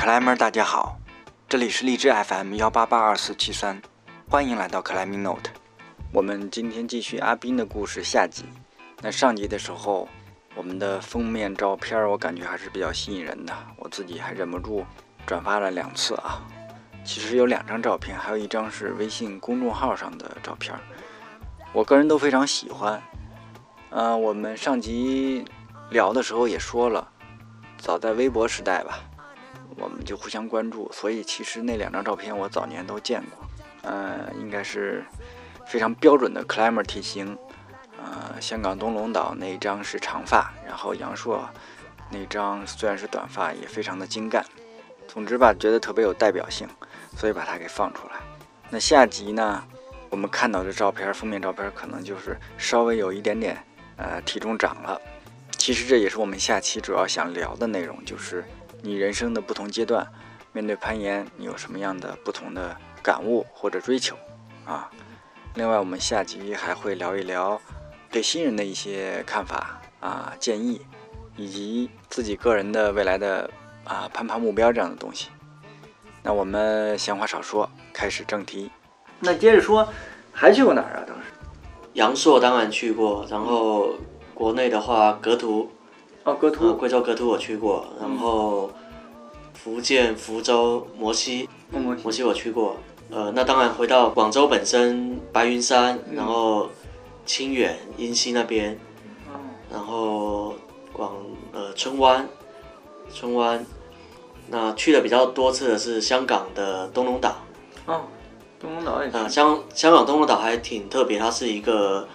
克莱们，大家好，这里是荔枝 FM 幺八八二四七三，欢迎来到克莱明 Note。我们今天继续阿斌的故事下集。那上集的时候，我们的封面照片我感觉还是比较吸引人的，我自己还忍不住转发了两次啊。其实有两张照片，还有一张是微信公众号上的照片，我个人都非常喜欢。嗯，我们上集聊的时候也说了，早在微博时代吧，我们就互相关注，所以其实那两张照片我早年都见过。呃，应该是非常标准的 climber 体型。呃，香港东龙岛那一张是长发，然后杨硕那张虽然是短发，也非常的精干。总之吧，觉得特别有代表性，所以把它给放出来。那下集呢，我们看到的照片，封面照片可能就是稍微有一点点。呃，体重涨了，其实这也是我们下期主要想聊的内容，就是你人生的不同阶段，面对攀岩，你有什么样的不同的感悟或者追求啊？另外，我们下集还会聊一聊对新人的一些看法啊、建议，以及自己个人的未来的啊攀爬目标这样的东西。那我们闲话少说，开始正题。那接着说，还去过哪儿啊？当时？阳朔当然去过，然后国内的话，格图，哦，格图，贵州格图我去过，然后福建福州摩西，摩西。我去过，呃，那当然回到广州本身，白云山，然后清远、阴溪那边，然后广呃春湾，春湾，那去的比较多次的是香港的东龙岛，哦。东龙岛也啊，香香港东龙岛还挺特别，它是一个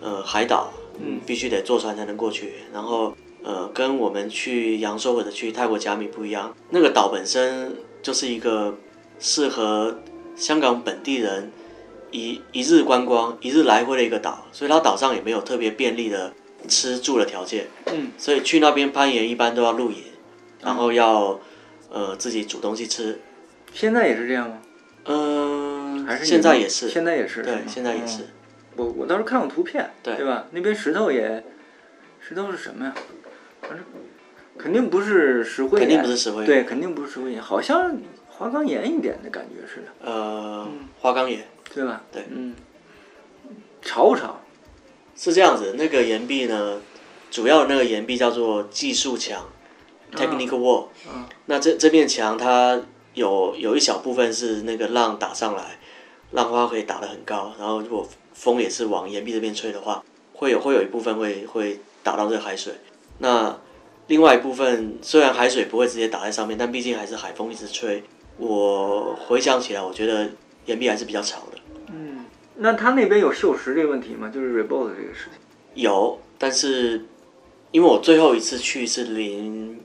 呃海岛，嗯，必须得坐船才能过去。然后呃，跟我们去扬州或者去泰国甲米不一样，那个岛本身就是一个适合香港本地人一一日观光、一日来回的一个岛，所以它岛上也没有特别便利的吃住的条件，嗯，所以去那边攀岩一般都要露营，然后要呃自己煮东西吃。现在也是这样吗？嗯。还是现在也是，现在也是，对，现在也是。我我当时看过图片，对对吧？那边石头也，石头是什么呀？反正肯定不是石灰岩，肯定不是石灰岩，对，肯定不是石灰岩，好像花岗岩一点的感觉似的。呃，花岗岩，对吧？对，嗯。潮不潮？是这样子，那个岩壁呢，主要那个岩壁叫做技术墙 （technical wall）。嗯。那这这面墙它。有有一小部分是那个浪打上来，浪花可以打得很高，然后如果风也是往岩壁这边吹的话，会有会有一部分会会打到这个海水。那另外一部分虽然海水不会直接打在上面，但毕竟还是海风一直吹。我回想起来，我觉得岩壁还是比较潮的。嗯，那他那边有锈蚀这个问题吗？就是 reboot 这个事情。有，但是因为我最后一次去是零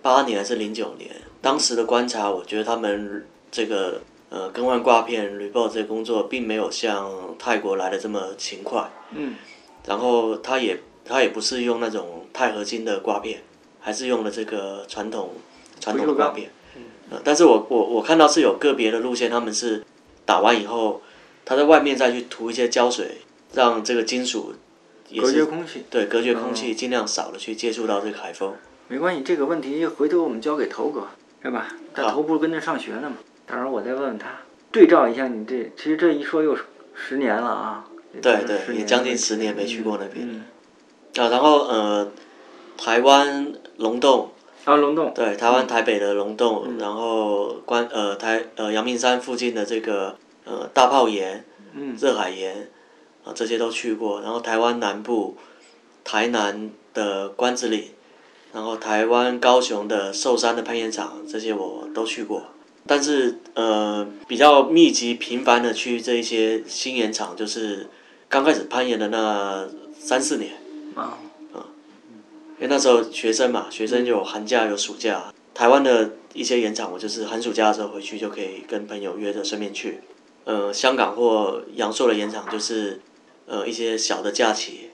八年还是零九年。当时的观察，我觉得他们这个呃更换挂片、report 这个工作，并没有像泰国来的这么勤快。嗯。然后他也他也不是用那种钛合金的刮片，还是用了这个传统传统的刮片。嗯。但是我我我看到是有个别的路线，他们是打完以后，他在外面再去涂一些胶水，让这个金属隔绝空气。对，隔绝空气，尽量少的去接触到这个海风。没关系，这个问题回头我们交给头哥。是吧？他头不是跟那上学呢嘛？到时候我再问问他，对照一下你这，其实这一说又十年了啊。对对，也将近十年没去过那边。啊，然后呃，台湾龙洞。啊，龙洞。对，台湾台北的龙洞，然后关呃台呃阳明山附近的这个呃大炮岩、嗯热海岩啊这些都去过，然后台湾南部，台南的关子岭。然后台湾高雄的寿山的攀岩场，这些我都去过，但是呃比较密集频繁的去这一些新岩场，就是刚开始攀岩的那三四年啊，因为那时候学生嘛，学生有寒假有暑假，台湾的一些盐场，我就是寒暑假的时候回去就可以跟朋友约着顺便去，呃香港或阳朔的盐场就是呃一些小的假期，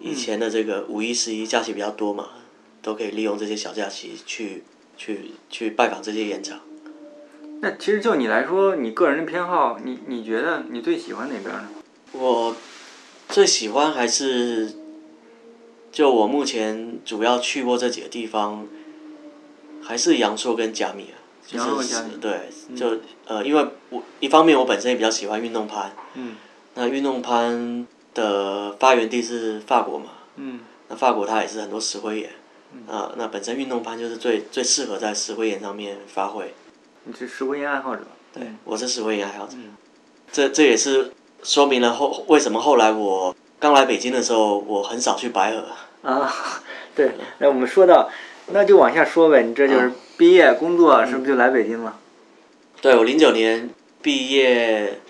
以前的这个五一十一假期比较多嘛。都可以利用这些小假期去去去拜访这些演场。那其实就你来说，你个人的偏好，你你觉得你最喜欢哪边呢？我最喜欢还是就我目前主要去过这几个地方，还是阳朔跟甲米啊，就是对，就呃，因为我一方面我本身也比较喜欢运动攀，嗯那运动攀的发源地是法国嘛，嗯那法国它也是很多石灰岩，啊，那本身运动攀就是最最适合在石灰岩上面发挥。你是石灰岩爱好者。对，我是石灰岩爱好者。这这也是说明了后为什么后来我刚来北京的时候，我很少去白河。啊，对，那我们说到，那就往下说呗。你这就是毕业工作，是不是就来北京了？对我零九年毕业，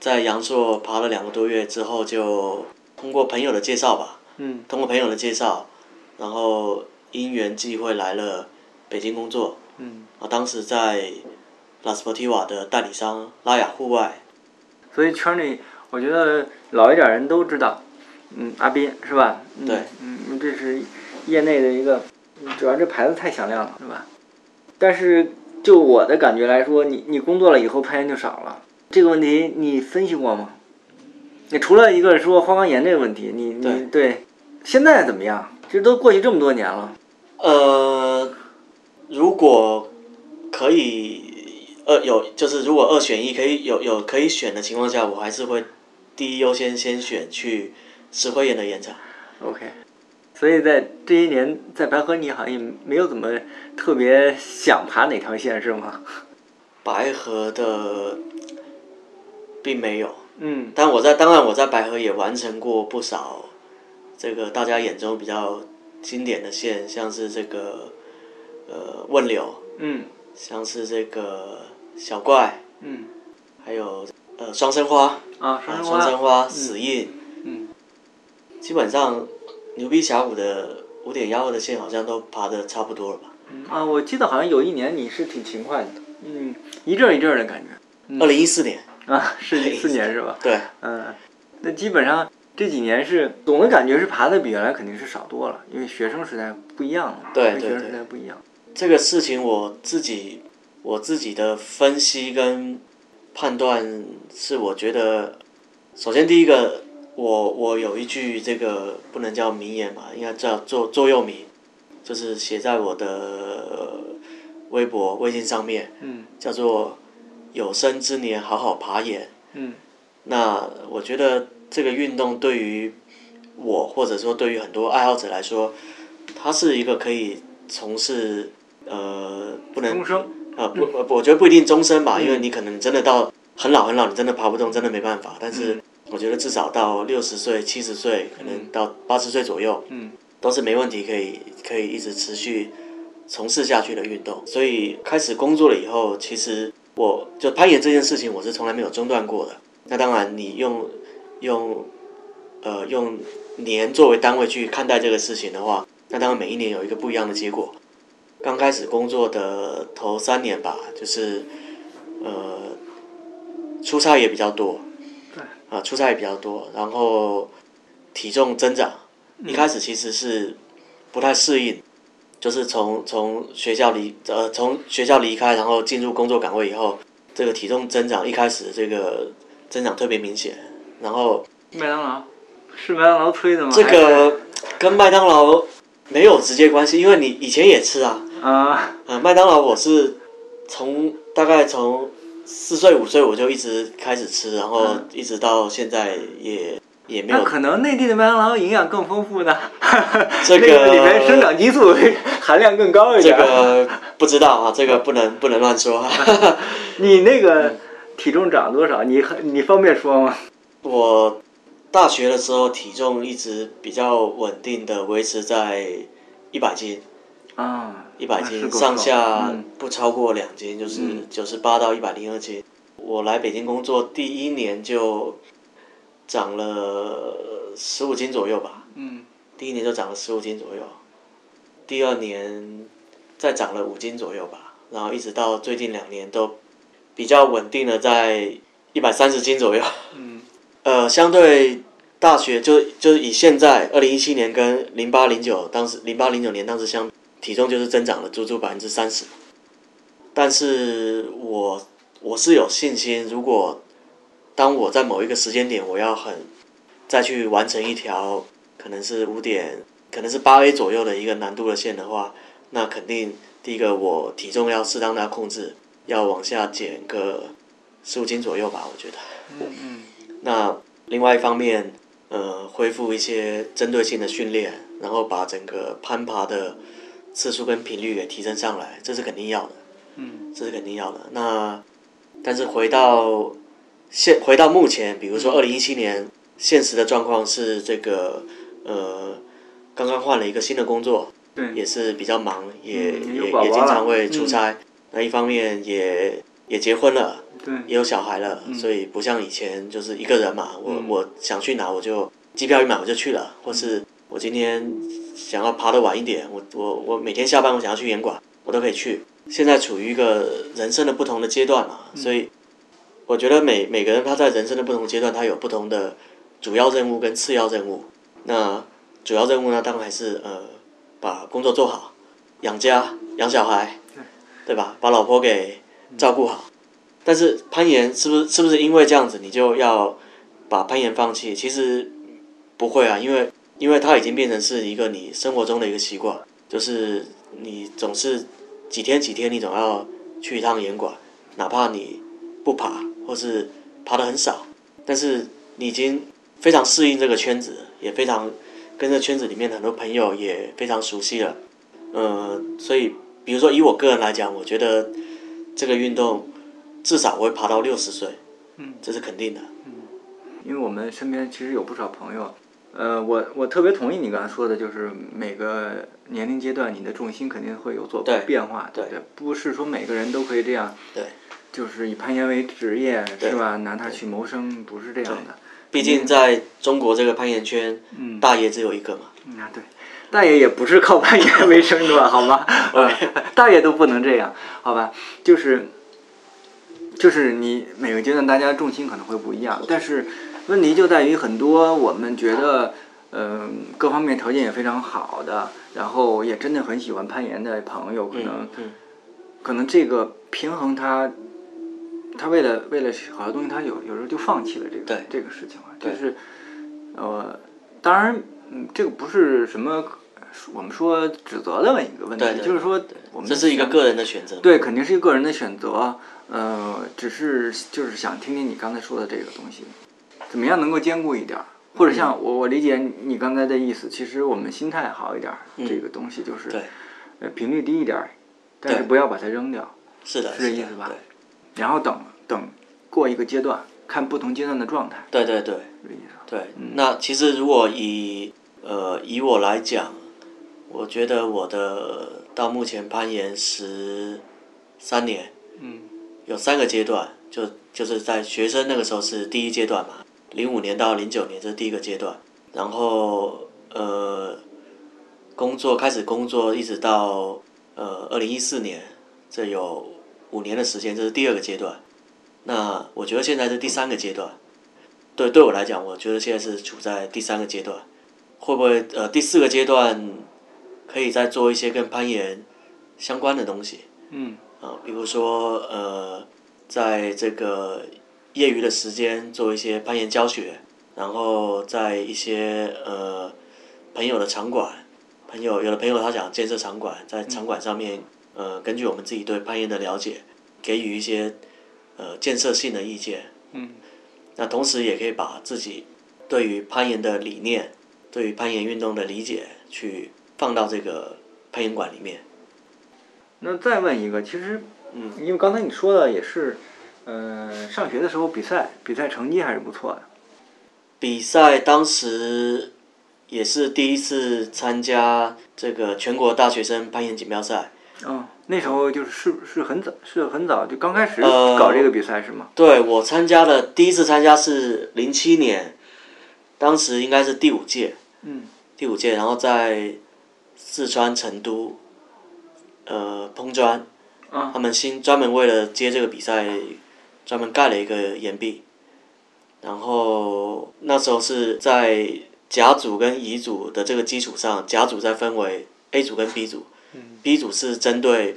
在阳朔爬了两个多月之后，就通过朋友的介绍吧，嗯通过朋友的介绍，然后因缘际会来了北京工作。嗯，啊，当时在拉斯伯提瓦的代理商拉雅户外，所以圈里，我觉得老一点人都知道，嗯，阿斌是吧？嗯对，嗯，这是业内的一个，嗯主要这牌子太响亮了，是吧？但是就我的感觉来说，你你工作了以后攀岩就少了，这个问题你分析过吗？你除了一个说花岗岩这个问题，你你对对，现在怎么样？其实都过去这么多年了，呃，如果可以二有就是如果二选一可以有有可以选的情况下，我还是会第一优先先选去石灰岩的岩场。OK，所以在这一年在白河，你好像也没有怎么特别想爬哪条线是吗？白河的并没有，嗯。但我在当然我在白河也完成过不少这个大家眼中比较经典的线，像是这个呃问柳，嗯。像是这个小怪，嗯。还有呃双生花。啊，啊，双生花，双生花、死印，嗯，基本上牛逼峡谷的五点幺二的线好像都爬的差不多了吧？嗯啊，我记得好像有一年你是挺勤快的，嗯，一阵儿一阵儿的感觉。二零一四年，啊，是一四年是吧？对，嗯，那基本上这几年是总的感觉是爬的比原来肯定是少多了，因为学生时代不一样了，对学生对时代不一样，这个事情我自己我自己的分析跟判断是，我觉得首先第一个，我我有一句这个不能叫名言吧，应该叫座座右铭，就是写在我的微博微信上面，嗯叫做有生之年好好爬岩。嗯那我觉得这个运动对于我，或者说对于很多爱好者来说，它是一个可以从事呃不能终生，呃不，不我觉得不一定终身吧，因为你可能真的到很老很老，你真的爬不动，真的没办法。但是我觉得至少到六十岁、七十岁，可能到八十岁左右，嗯都是没问题，可以可以一直持续从事下去的运动。所以开始工作了以后，其实我就攀岩这件事情，我是从来没有中断过的。那当然，你用用呃用年作为单位去看待这个事情的话，那当然每一年有一个不一样的结果。刚开始工作的头三年吧，就是呃出差也比较多，对，啊、出差也比较多，然后体重增长，一开始其实是不太适应，就是从从学校离呃从学校离开，然后进入工作岗位以后，这个体重增长一开始这个增长特别明显，然后麦当劳是麦当劳推的吗？这个跟麦当劳没有直接关系，因为你以前也吃啊，啊，呃，麦当劳我是从大概从四岁五岁我就一直开始吃，然后嗯一直到现在也也没有那可能内地的麦当劳营养更丰富呢，这个里面生长激素 含量更高一点这。个不知道啊，这个不能不能乱说。你那个体重长多少？你你方便说吗？我大学的时候体重一直比较稳定的维持在一百斤，啊，一百斤上下嗯。不超过两斤，就是嗯。九十八到一百零二斤。我来北京工作第一年就长了十五斤左右吧，嗯。第一年就长了十五斤左右，第二年再长了五斤左右吧，然后一直到最近两年都比较稳定的在一百三十斤左右。嗯。呃，相对大学就就是以现在二零一七年跟零八零九当时零八零九年当时相体重就是增长了足足百分之三十，但是我我是有信心，如果当我在某一个时间点我要很再去完成一条可能是五点可能是八 A 左右的一个难度的线的话，那肯定第一个我体重要适当的控制，要往下减个十五斤左右吧，我觉得。嗯嗯。那另外一方面，呃，恢复一些针对性的训练，然后把整个攀爬的次数跟频率给提升上来，这是肯定要的。嗯。这是肯定要的。那但是回到现回到目前，比如说二零一七年，现实的状况是这个呃，刚刚换了一个新的工作，对，也是比较忙，也嗯也也经常会出差。那一方面也也结婚了，对，也有小孩了，所以不像以前就是一个人嘛，我嗯我想去哪我就机票一买我就去了，或是我今天想要爬得晚一点，我我我每天下班我想要去严管，我都可以去。现在处于一个人生的不同的阶段嘛，所以我觉得每每个人他在人生的不同阶段，他有不同的主要任务跟次要任务。那主要任务呢，当然还是呃把工作做好，养家养小孩，对吧？把老婆给照顾好。但是攀岩是不是是不是因为这样子你就要把攀岩放弃？其实不会啊，因为因为它已经变成是一个你生活中的一个习惯，就是你总是几天几天你总要去一趟岩馆，哪怕你不爬或是爬的很少，但是你已经非常适应这个圈子，也非常跟这圈子里面的很多朋友也非常熟悉了。呃，所以比如说以我个人来讲，我觉得这个运动至少我会爬到六十岁，嗯，这是肯定的。因为我们身边其实有不少朋友，呃，我我特别同意你刚才说的，就是每个年龄阶段你的重心肯定会有所变化，对不对？不是说每个人都可以这样，对，就是以攀岩为职业是吧？拿它去谋生，不是这样的。毕竟在中国这个攀岩圈，嗯大爷只有一个嘛。嗯啊，对，大爷也不是靠攀岩为生的吧？好吗？呃大爷都不能这样，好吧？就是，就是你每个阶段大家重心可能会不一样，但是问题就在于很多我们觉得，嗯、各方面条件也非常好的，然后也真的很喜欢攀岩的朋友，可能、可能这个平衡他，他为了为了好多东西，他有有时候就放弃了这个对。这个事情了，就是，呃，当然，嗯，这个不是什么我们说指责的问一个问题，对对就是说我们这是一个个人的选择。对，肯定是一个个人的选择，呃，只是就是想听听你刚才说的这个东西，怎么样能够兼顾一点儿，或者像我我理解你刚才的意思，其实我们心态好一点儿，嗯。这个东西就是对，呃频率低一点儿，但是不要把它扔掉。是的，是这意思吧对。然后等等过一个阶段，看不同阶段的状态，对对对。对，那其实如果以呃以我来讲，我觉得我的到目前攀岩十三年，嗯。有三个阶段，就就是在学生那个时候是第一阶段嘛，零五年到零九年这是第一个阶段，然后呃工作开始工作一直到呃二零一四年，这有五年的时间，这是第二个阶段。那我觉得现在是第三个阶段，对对我来讲，我觉得现在是处在第三个阶段，会不会呃第四个阶段可以再做一些跟攀岩相关的东西？嗯啊，比如说呃，在这个业余的时间做一些攀岩教学，然后在一些呃朋友的场馆，朋友有的朋友他想建设场馆，在场馆上面呃根据我们自己对攀岩的了解，给予一些呃建设性的意见。嗯那同时也可以把自己对于攀岩的理念，对于攀岩运动的理解，去放到这个攀岩馆里面。那再问一个，其实，嗯，因为刚才你说的也是，呃，上学的时候比赛，比赛成绩还是不错的。比赛当时也是第一次参加这个全国大学生攀岩锦标赛。嗯，那时候就是是是很早，是很早就刚开始呃搞这个比赛是吗？对我参加的第一次参加是零七年，当时应该是第五届，嗯第五届，然后在四川成都，呃，碰砖，啊他们新专门为了接这个比赛，专门盖了一个岩壁，然后那时候是在甲组跟乙组的这个基础上，甲组再分为 A 组跟 B 组、b 组是针对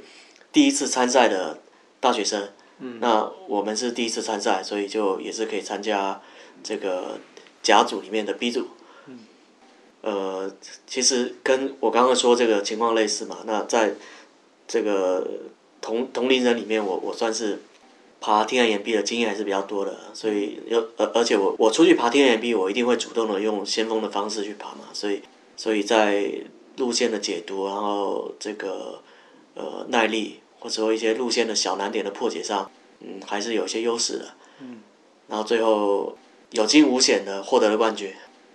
第一次参赛的大学生，嗯那我们是第一次参赛，所以就也是可以参加这个甲组里面的 B 组。呃，其实跟我刚刚说这个情况类似嘛。那在这个同同龄人里面，我我算是爬天然岩壁的经验还是比较多的，所以有而而且我我出去爬天然岩壁，我一定会主动的用先锋的方式去爬嘛，所以所以在路线的解读，然后这个呃耐力或者说一些路线的小难点的破解上，嗯，还是有些优势的。嗯。然后最后有惊无险的获得了冠军。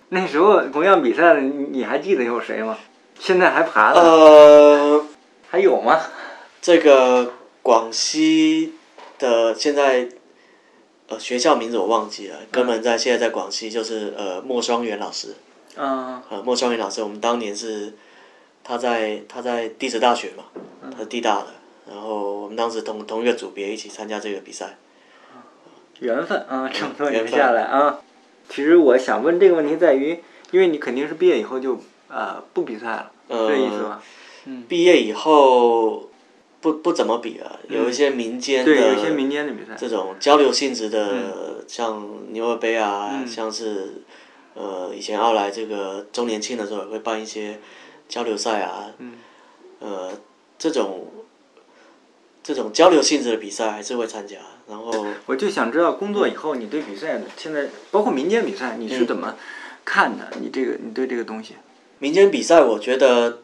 那时候同样比赛，你你还记得有谁吗？现在还爬的？呃，还有吗？这个广西的现在呃学校名字我忘记了，哥们在现在在广西就是呃莫双元老师。嗯。呃，莫双元老师，我们当年是他在他在地质大学嘛，他是地大的，然后我们当时同同一个组别一起参加这个比赛。缘分啊，这么多年下来啊。其实我想问这个问题在于，因为你肯定是毕业以后就呃不比赛了，这意思吧？嗯。毕业以后不不怎么比了，有一些民间的，对，有一些民间的比赛，这种交流性质的，像牛耳杯啊，像是呃以前奥莱这个周年庆的时候也会办一些交流赛啊，呃这种这种交流性质的比赛还是会参加。然后我就想知道，工作以后你对比赛现在包括民间比赛，你是怎么看的？你这个你对这个东西？民间比赛，我觉得，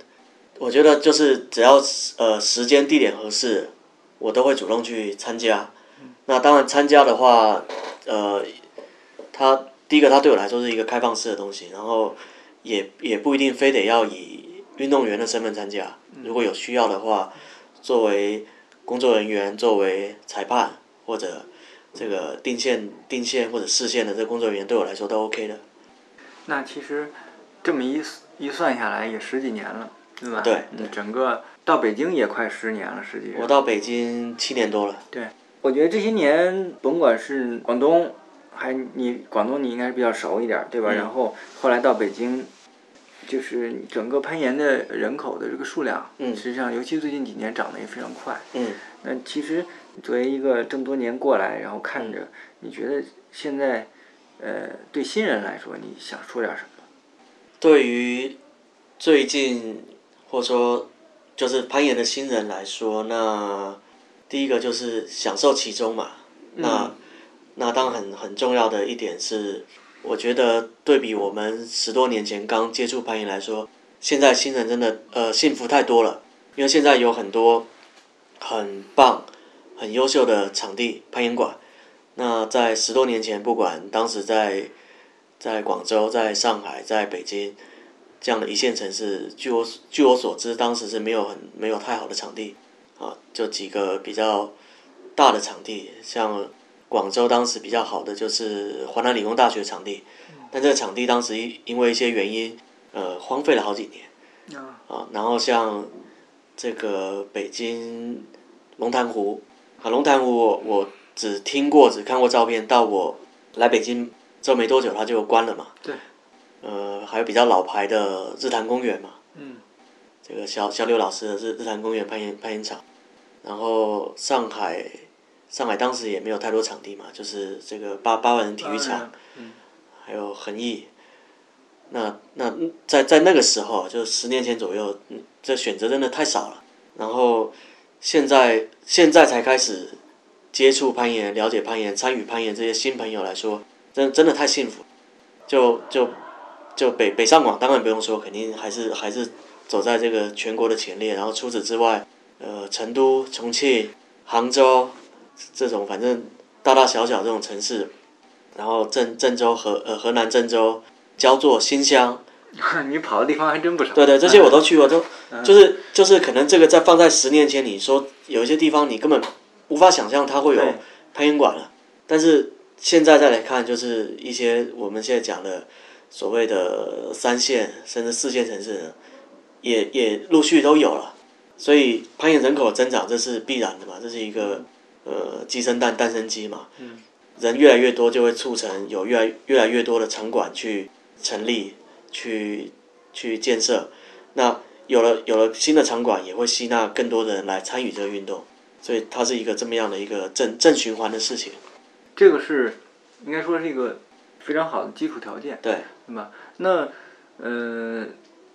我觉得就是只要呃时间地点合适，我都会主动去参加。那当然参加的话，呃，他第一个他对我来说是一个开放式的东西，然后也也不一定非得要以运动员的身份参加。如果有需要的话，作为工作人员，作为裁判。或者这个定线、定线或者视线的这工作人员对我来说都 OK 的。那其实这么一一算下来也十几年了，对吧？对。整个到北京也快十年了，实际上。我到北京七年多了。对，我觉得这些年甭管是广东，还你广东你应该是比较熟一点，对吧？然后后来到北京，就是整个攀岩的人口的这个数量，嗯实际上尤其最近几年涨得也非常快。嗯。那其实。作为一个这么多年过来，然后看着，你觉得现在，呃，对新人来说，你想说点什么？对于最近或者说就是攀岩的新人来说，那第一个就是享受其中嘛。那那当然很很重要的一点是，我觉得对比我们十多年前刚接触攀岩来说，现在新人真的呃幸福太多了，因为现在有很多很棒。很优秀的场地攀岩馆，那在十多年前，不管当时在在广州、在上海、在北京这样的一线城市，据我据我所知，当时是没有很没有太好的场地，啊，就几个比较大的场地，像广州当时比较好的就是华南理工大学场地，但这个场地当时因因为一些原因，呃，荒废了好几年，啊，然后像这个北京龙潭湖。啊，龙潭湖我我只听过，只看过照片。到我来北京之后没多久，它就关了嘛。对。呃，还有比较老牌的日坛公园嘛。嗯。这个小小刘老师的日日坛公园攀岩攀岩场，然后上海上海当时也没有太多场地嘛，就是这个八八万人体育场，嗯。还有恒毅。那那在在那个时候，就十年前左右，这选择真的太少了。然后。现在现在才开始接触攀岩、了解攀岩、参与攀岩这些新朋友来说，真真的太幸福。就就就北北上广当然不用说，肯定还是还是走在这个全国的前列。然后除此之外，呃，成都、重庆、杭州这种反正大大小小这种城市，然后郑郑州河呃河南郑州、焦作、新乡。你跑的地方还真不少。对对，这些我都去过，都就是就是可能这个在放在十年前，你说有一些地方你根本无法想象它会有攀岩馆了，但是现在再来看，就是一些我们现在讲的所谓的三线甚至四线城市呢，也也陆续都有了，所以攀岩人口增长这是必然的嘛，这是一个呃鸡生蛋蛋生鸡嘛，嗯。人越来越多就会促成有越来越来越多的场馆去成立。去去建设，那有了有了新的场馆，也会吸纳更多的人来参与这个运动，所以它是一个这么样的一个正正循环的事情。这个是应该说是一个非常好的基础条件，对，对吧？那呃，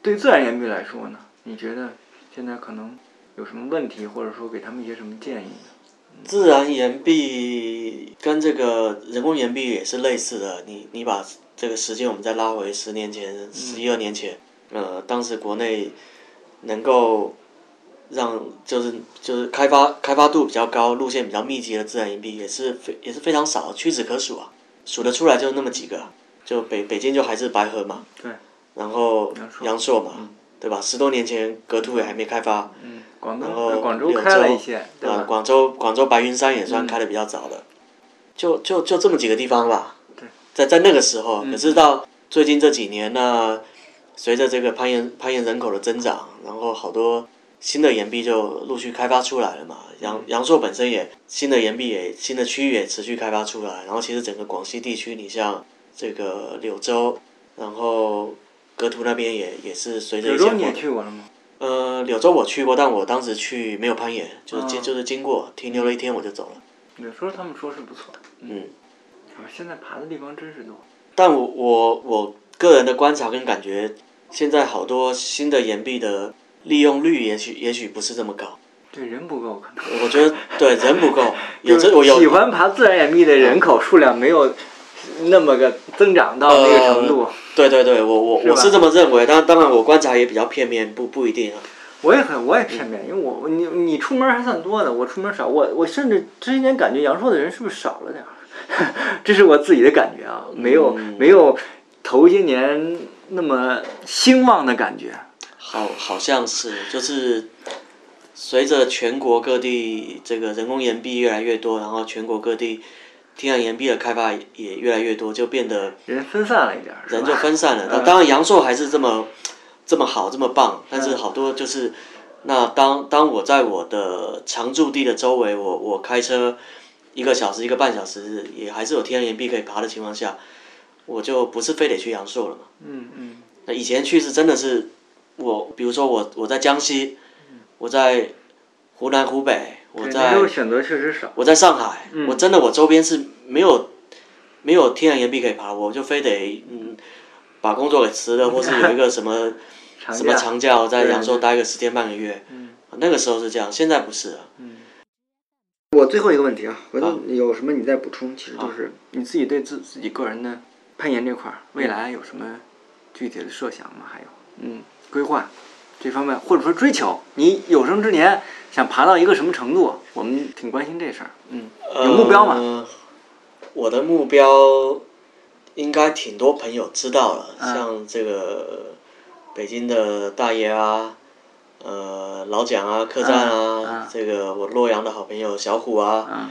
对自然岩壁来说呢，你觉得现在可能有什么问题，或者说给他们一些什么建议呢？自然岩壁跟这个人工岩壁也是类似的，你你把这个时间我们再拉回十年前、十一二年前，呃，当时国内能够让就是就是开发开发度比较高、路线比较密集的自然岩壁也是非也是非常少，屈指可数啊，数得出来就那么几个，就北北京就还是白河嘛，对，然后阳朔嘛，对吧？十多年前格凸也还没开发，嗯，广然后东广州柳开了一些，对？广州广州白云山也算开的比较早的，就就就这么几个地方吧。对，在在那个时候，嗯可是到最近这几年呢，随着这个攀岩攀岩人口的增长，然后好多新的岩壁就陆续开发出来了嘛。阳嗯阳朔本身也新的岩壁也新的区域也持续开发出来，然后其实整个广西地区，你像这个柳州，然后格图那边也也是随着一些柳州你也去过了吗？呃，柳州我去过，但我当时去没有攀岩，就是经、哦就是经过停留了一天我就走了。柳州他们说是不错，嗯，啊，现在爬的地方真是多。但我我我个人的观察跟感觉，现在好多新的岩壁的利用率也许也许不是这么高。对，人不够可能。我觉得对人不够，有这我有喜欢爬自然岩壁的人口数量没有那么个增长到那个程度。对对对，我我是我是这么认为，但当然我观察也比较片面，不不一定啊。我也很，我也片面，因为我你你出门还算多的，我出门少，我我甚至这些年感觉阳朔的人是不是少了点儿？这是我自己的感觉啊，没有、嗯没有头些年那么兴旺的感觉。好，好像是，就是随着全国各地这个人工岩壁越来越多，然后全国各地天然岩壁的开发也越来越多，就变得人分散了一点儿，人就分散了。当然，阳朔还是这么这么好，这么棒，但是嗯。好多就是，那当当我在我的常驻地的周围，我我开车一个小时、一个半小时，也还是有天然岩壁可以爬的情况下，我就不是非得去阳朔了嘛。嗯嗯。那以前去是真的是，我比如说我我在江西，我在湖南湖北，我在选择确实少。我在上海，嗯我真的我周边是没有没有天然岩壁可以爬，我就非得嗯把工作给辞了，或是有一个什么 什么长假，我在对扬州待个十天半个月，嗯那个时候是这样，现在不是了。我最后一个问题啊，回好头有什么你再补充，其实就是你自己对自自己个人的攀岩这块儿，未来有什么具体的设想吗？还有，嗯，规划这方面，或者说追求，你有生之年想爬到一个什么程度？我们挺关心这事儿。嗯，有目标吗？呃我的目标应该挺多朋友知道了，嗯像这个北京的大爷啊，呃老蒋啊，客栈啊，这个我洛阳的好朋友小虎啊，嗯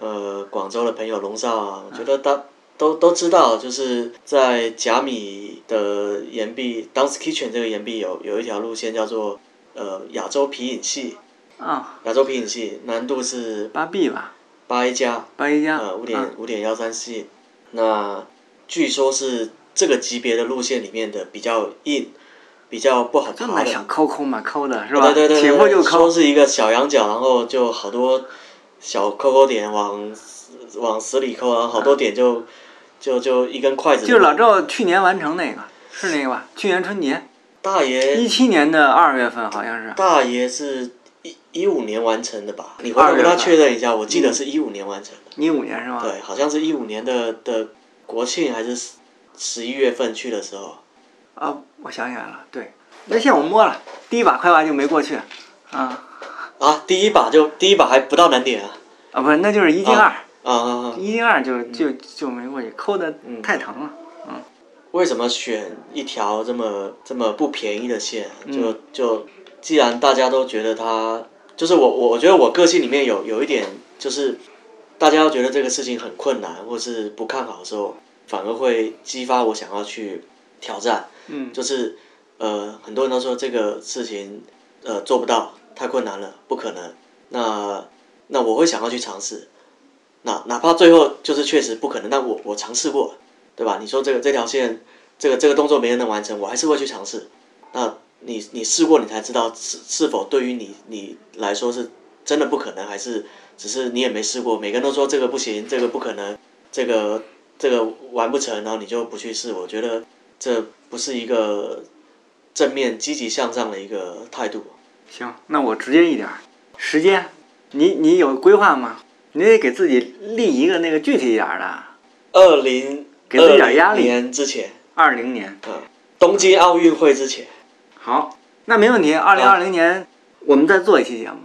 呃广州的朋友龙少啊，我觉得大。都都知道，就是在贾米的岩壁 Dance Kitchen 这个岩壁有有一条路线叫做呃亚洲皮影戏，啊，亚洲皮影戏难度是八 B 吧，八 A 加，八 A 加，呃，五点嗯五点幺三 C，那据说是这个级别的路线里面的比较硬，比较不好爬的。想抠抠嘛，抠的是吧？对对对，起步就抠说。是一个小羊角，然后就好多小抠抠点往往死里抠，然后好多点就就就一根筷子。就是老赵去年完成那个，是那个吧？去年春节，大爷一七年的二月份好像是。大爷是一一五年完成的吧？你回头跟他确认一下，我记得是一五年完成的。一五年是吗？对，好像是一五年的的国庆还是十十一月份去的时候。啊，我想起来了，对，那线我摸了，第一把快完就没过去，啊啊，第一把就第一把还不到难点啊！啊不是，那就是一进二，啊！一进二就就就没过去，抠的太疼了。为什么选一条这么这么不便宜的线？嗯就就既然大家都觉得它，就是我我我觉得我个性里面有有一点，就是大家要觉得这个事情很困难，或是不看好的时候，反而会激发我想要去挑战。嗯就是呃，很多人都说这个事情呃做不到，太困难了，不可能。那那我会想要去尝试，那哪怕最后就是确实不可能，但我我尝试过，对吧？你说这个这条线，这个这个动作没人能完成，我还是会去尝试。那你你试过，你才知道是是否对于你你来说是真的不可能，还是只是你也没试过。每个人都说这个不行，这个不可能，这个这个完不成，然后你就不去试。我觉得这不是一个正面积极向上的一个态度。行，那我直接一点儿，时间，你你有规划吗？你得给自己立一个那个具体一点儿的。二零给自己点压力年之前，二零年，嗯，东京奥运会之前，好，那没问题。二零二零年我们再做一期节目，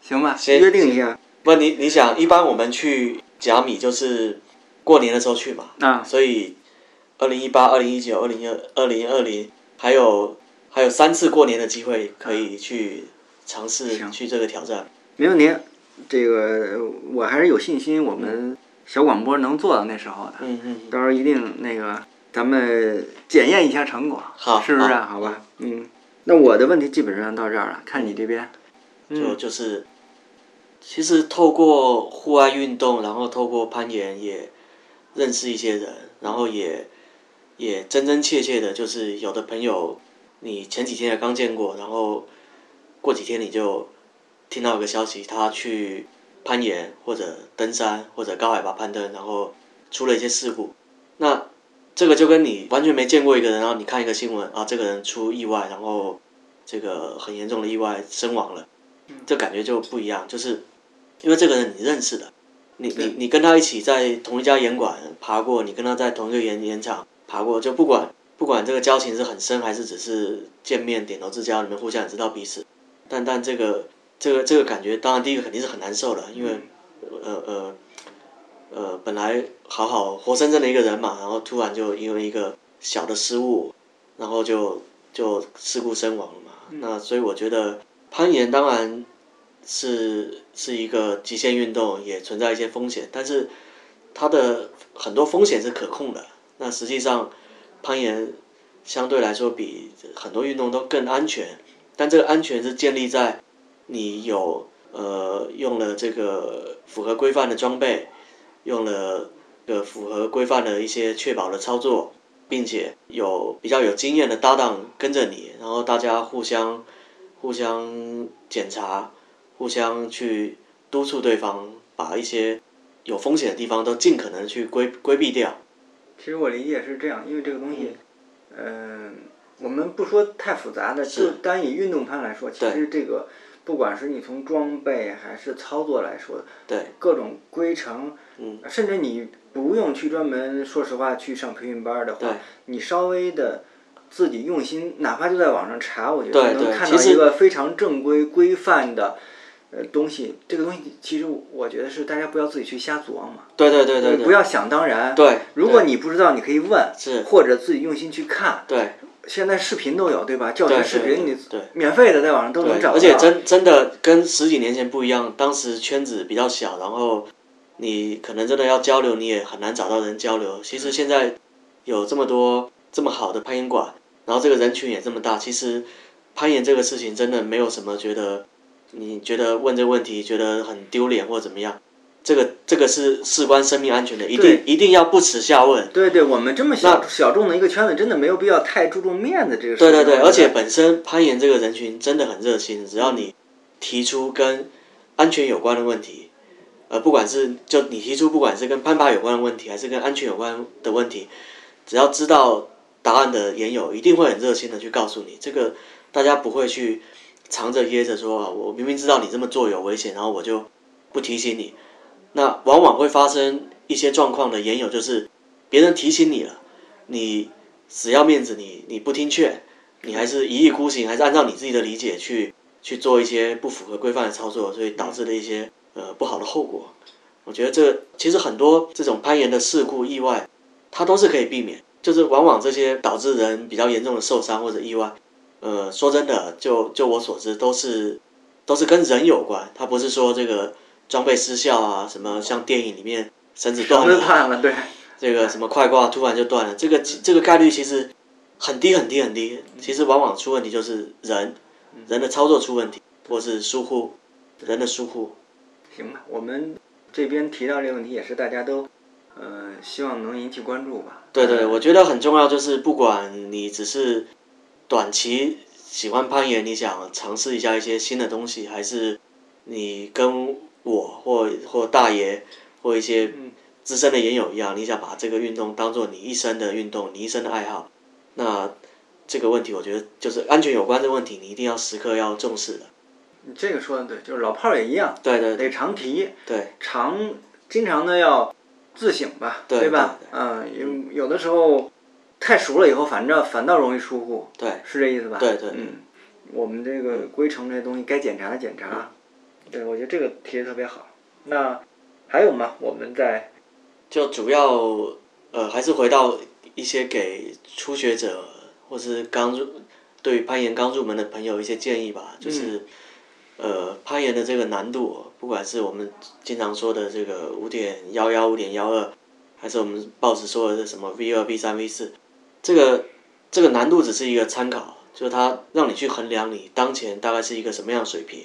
行吧？行约定一下。不，你你想，一般我们去甲米就是过年的时候去嘛，啊，所以二零一八、二零一九、二零二、二零二零，还有还有三次过年的机会可以去尝试行去这个挑战。没问题。这个我还是有信心，我们小广播能做到那时候的。嗯嗯，到时候一定那个，咱们检验一下成果，好是不是啊？好吧，嗯，那我的问题基本上到这儿了，看你这边，就嗯，就是，其实透过户外运动，然后透过攀岩也认识一些人，然后也也真真切切的，就是有的朋友你前几天也刚见过，然后过几天你就听到一个消息，他去攀岩或者登山或者高海拔攀登，然后出了一些事故，那这个就跟你完全没见过一个人，然后你看一个新闻啊，这个人出意外，然后这个很严重的意外身亡了，这感觉就不一样，就是因为这个人你认识的，你你你跟他一起在同一家岩馆爬过，你跟他在同一个岩岩场爬过，就不管不管这个交情是很深，还是只是见面点头之交，你们互相也知道彼此，但但这个这个这个感觉，当然第一个肯定是很难受的，因为呃呃呃本来好好活生生的一个人嘛，然后突然就因为一个小的失误，然后就就事故身亡了嘛。那所以我觉得攀岩当然是是一个极限运动，也存在一些风险，但是它的很多风险是可控的。那实际上攀岩相对来说比很多运动都更安全，但这个安全是建立在你有呃用了这个符合规范的装备，用了呃符合规范的一些确保的操作，并且有比较有经验的搭档跟着你，然后大家互相互相检查，互相去督促对方，把一些有风险的地方都尽可能去规规避掉。其实我理解是这样，因为这个东西，嗯、我们不说太复杂的，就单以运动攀来说，其实这个不管是你从装备还是操作来说，对，各种规程，嗯，甚至你不用去专门，说实话去上培训班儿的对话，你稍微的自己用心，哪怕就在网上查，我觉得能看到一个非常正规规范的。呃，东西这个东西其实我觉得是大家不要自己去瞎琢磨，对对对对对，不要想当然。对，如果你不知道，你可以问，是或者自己用心去看。对现在视频都有，对吧？教对学视频你对免费的在网上都能，找到。而且真真的跟十几年前不一样，当时圈子比较小，然后你可能真的要交流，你也很难找到人交流。其实现在有这么多这么好的攀岩馆，然后这个人群也这么大，其实攀岩这个事情真的没有什么觉得你觉得问这个问题觉得很丢脸或怎么样。这个这个是事关生命安全的，一定一定要不耻下问。对对，我们这么小小众的一个圈子，真的没有必要太注重面子这个事情。对对对，而且本身攀岩这个人群真的很热心，只要你提出跟安全有关的问题，呃，不管是就你提出不管是跟攀爬有关的问题，还是跟安全有关的问题，只要知道答案的岩友一定会很热心的去告诉你，这个大家不会去藏着掖着说，啊我明明知道你这么做有危险，然后我就不提醒你。那往往会发生一些状况的岩友，就是别人提醒你了，你死要面子你，你不听劝，你还是一意孤行，还是按照你自己的理解去去做一些不符合规范的操作，所以导致了一些呃不好的后果。我觉得这其实很多这种攀岩的事故意外，它都是可以避免，就是往往这些导致人比较严重的受伤或者意外，呃，说真的，就就我所知，都是都是跟人有关，它不是说这个装备失效啊，什么像电影里面绳子断了，断了，对。这个什么快挂突然就断了，这个这个概率其实很低很低很低。其实往往出问题就是人，人的操作出问题，或是疏忽，人的疏忽。行吧，我们这边提到这个问题，也是大家都，呃，希望能引起关注吧。对对，呃我觉得很重要，就是不管你只是短期喜欢攀岩，你想尝试一下一些新的东西，还是你跟我或或大爷或一些资深的研友一样，你想把这个运动当做你一生的运动，你一生的爱好，那这个问题，我觉得就是安全有关的问题，你一定要时刻要重视的。你这个说的对，就是老炮儿也一样，对对得常提，对，常经常的要自省吧，对吧？嗯，有有的时候太熟了以后，反正反倒容易疏忽，对，是这意思吧？对对，嗯，我们这个规程这东西该检查的检查，对，我觉得这个提的特别好。那还有吗？我们在就主要呃，还是回到一些给初学者或是刚入对攀岩刚入门的朋友一些建议吧，就是。呃，攀岩的这个难度，不管是我们经常说的这个五点幺幺、五点幺二，还是我们报纸说的是什么 V 二、V 三、V 四，这个这个难度只是一个参考，就是它让你去衡量你当前大概是一个什么样水平，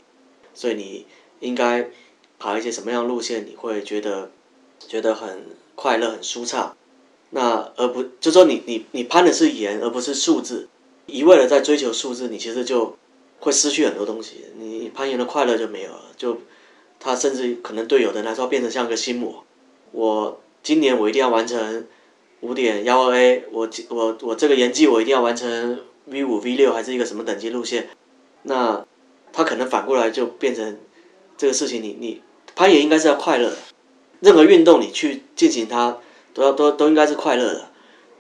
所以你应该爬一些什么样路线，你会觉得觉得很快乐、很舒畅。那而不就说你你你攀的是岩，而不是数字，一味的在追求数字，你其实就。会失去很多东西，你攀岩的快乐就没有了。就，他甚至可能对有的人来说变成像个心魔。我今年我一定要完成五点幺二 A，我我我这个岩季我一定要完成 V 五 V 六还是一个什么等级路线。那他可能反过来就变成这个事情，你你攀岩应该是要快乐的，任何运动你去进行它都要都都应该是快乐的。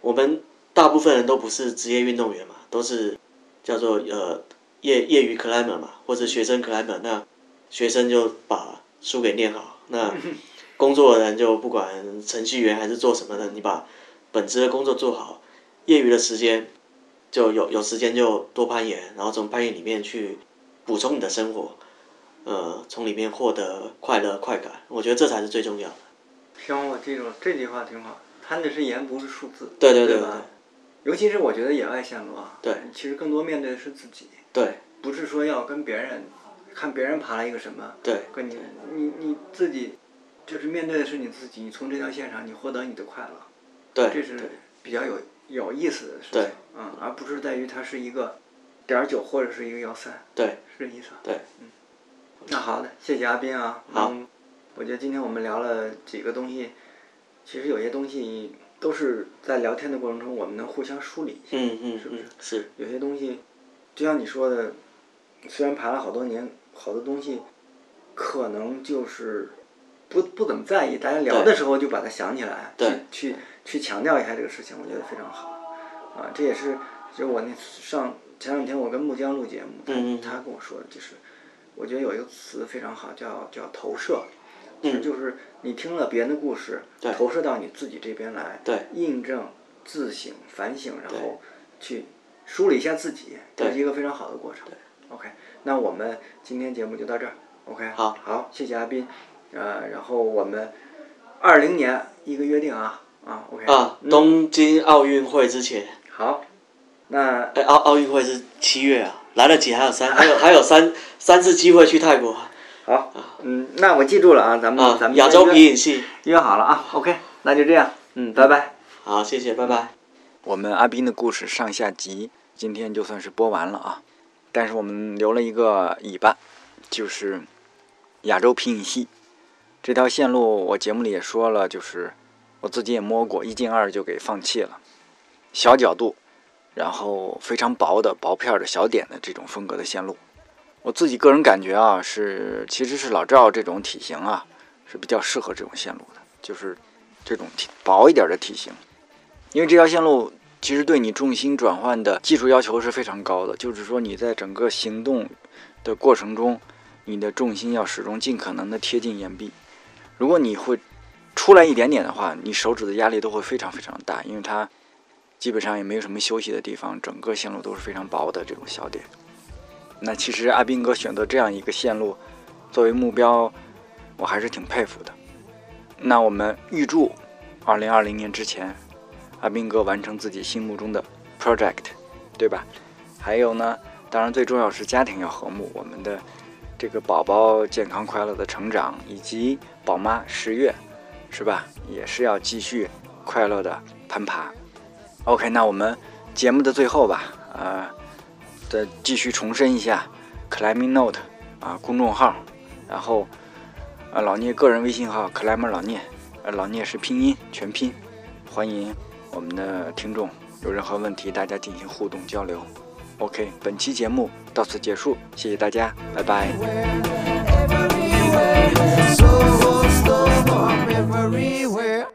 我们大部分人都不是职业运动员嘛，都是叫做呃。业业余 climber 嘛，或者学生 climber，那学生就把书给念好，那工作的人就不管程序员还是做什么的，你把本职的工作做好，业余的时间就有有时间就多攀岩，然后从攀岩里面去补充你的生活，呃，从里面获得快乐快感，我觉得这才是最重要的。行，我记住了，这句话挺好，贪的是盐，不是数字，对对对吧？尤其是我觉得野外线路啊，对，其实更多面对的是自己。对，不是说要跟别人看别人爬了一个什么，对，跟你你你自己就是面对的是你自己，你从这条线上你获得你的快乐，对，这是比较有有意思的事情，嗯，而不是在于它是一个点九或者是一个幺三，对，是这意思，对，嗯，那好的，谢谢阿斌啊，好，我觉得今天我们聊了几个东西，其实有些东西都是在聊天的过程中我们能互相梳理一下，嗯嗯，是不是？是，有些东西。就像你说的，虽然爬了好多年，好多东西可能就是不不怎么在意，大家聊的时候就把它想起来，去去去强调一下这个事情，我觉得非常好。啊，这也是就我那上前两天我跟木江录节目，他他跟我说的，就是我觉得有一个词非常好，叫叫投射，其实就是你听了别人的故事，投射到你自己这边来，印证、自省、反省，然后去。梳理一下自己，这是一个非常好的过程。OK，那我们今天节目就到这儿。OK，好，好，谢谢阿斌。呃，然后我们二零年一个约定啊啊，OK。啊，东京奥运会之前。好，那哎，奥奥运会是七月啊，来得及，还有三，还有还有三三次机会去泰国。好，嗯，那我记住了啊，咱们咱们亚洲皮影戏约好了啊，OK，那就这样，嗯，拜拜。好，谢谢，拜拜。我们阿斌的故事上下集。今天就算是播完了啊，但是我们留了一个尾巴，就是亚洲皮影戏这条线路。我节目里也说了，就是我自己也摸过，一进二就给放弃了。小角度，然后非常薄的薄片的小点的这种风格的线路，我自己个人感觉啊，是其实是老赵这种体型啊是比较适合这种线路的，就是这种体薄一点的体型，因为这条线路。其实对你重心转换的技术要求是非常高的，就是说你在整个行动的过程中，你的重心要始终尽可能的贴近岩壁。如果你会出来一点点的话，你手指的压力都会非常非常大，因为它基本上也没有什么休息的地方，整个线路都是非常薄的这种小点。那其实阿斌哥选择这样一个线路作为目标，我还是挺佩服的。那我们预祝2020年之前。阿斌哥完成自己心目中的 project，对吧？还有呢，当然最重要是家庭要和睦，我们的这个宝宝健康快乐的成长，以及宝妈十月，是吧？也是要继续快乐的攀爬。OK，那我们节目的最后吧，呃，再继续重申一下，Climbing Note 啊、公众号，然后呃老聂个人微信号 Climber 老聂，呃老聂是拼音全拼，欢迎我们的听众有任何问题，大家进行互动交流。OK，本期节目到此结束，谢谢大家，拜拜。Everywhere, everywhere,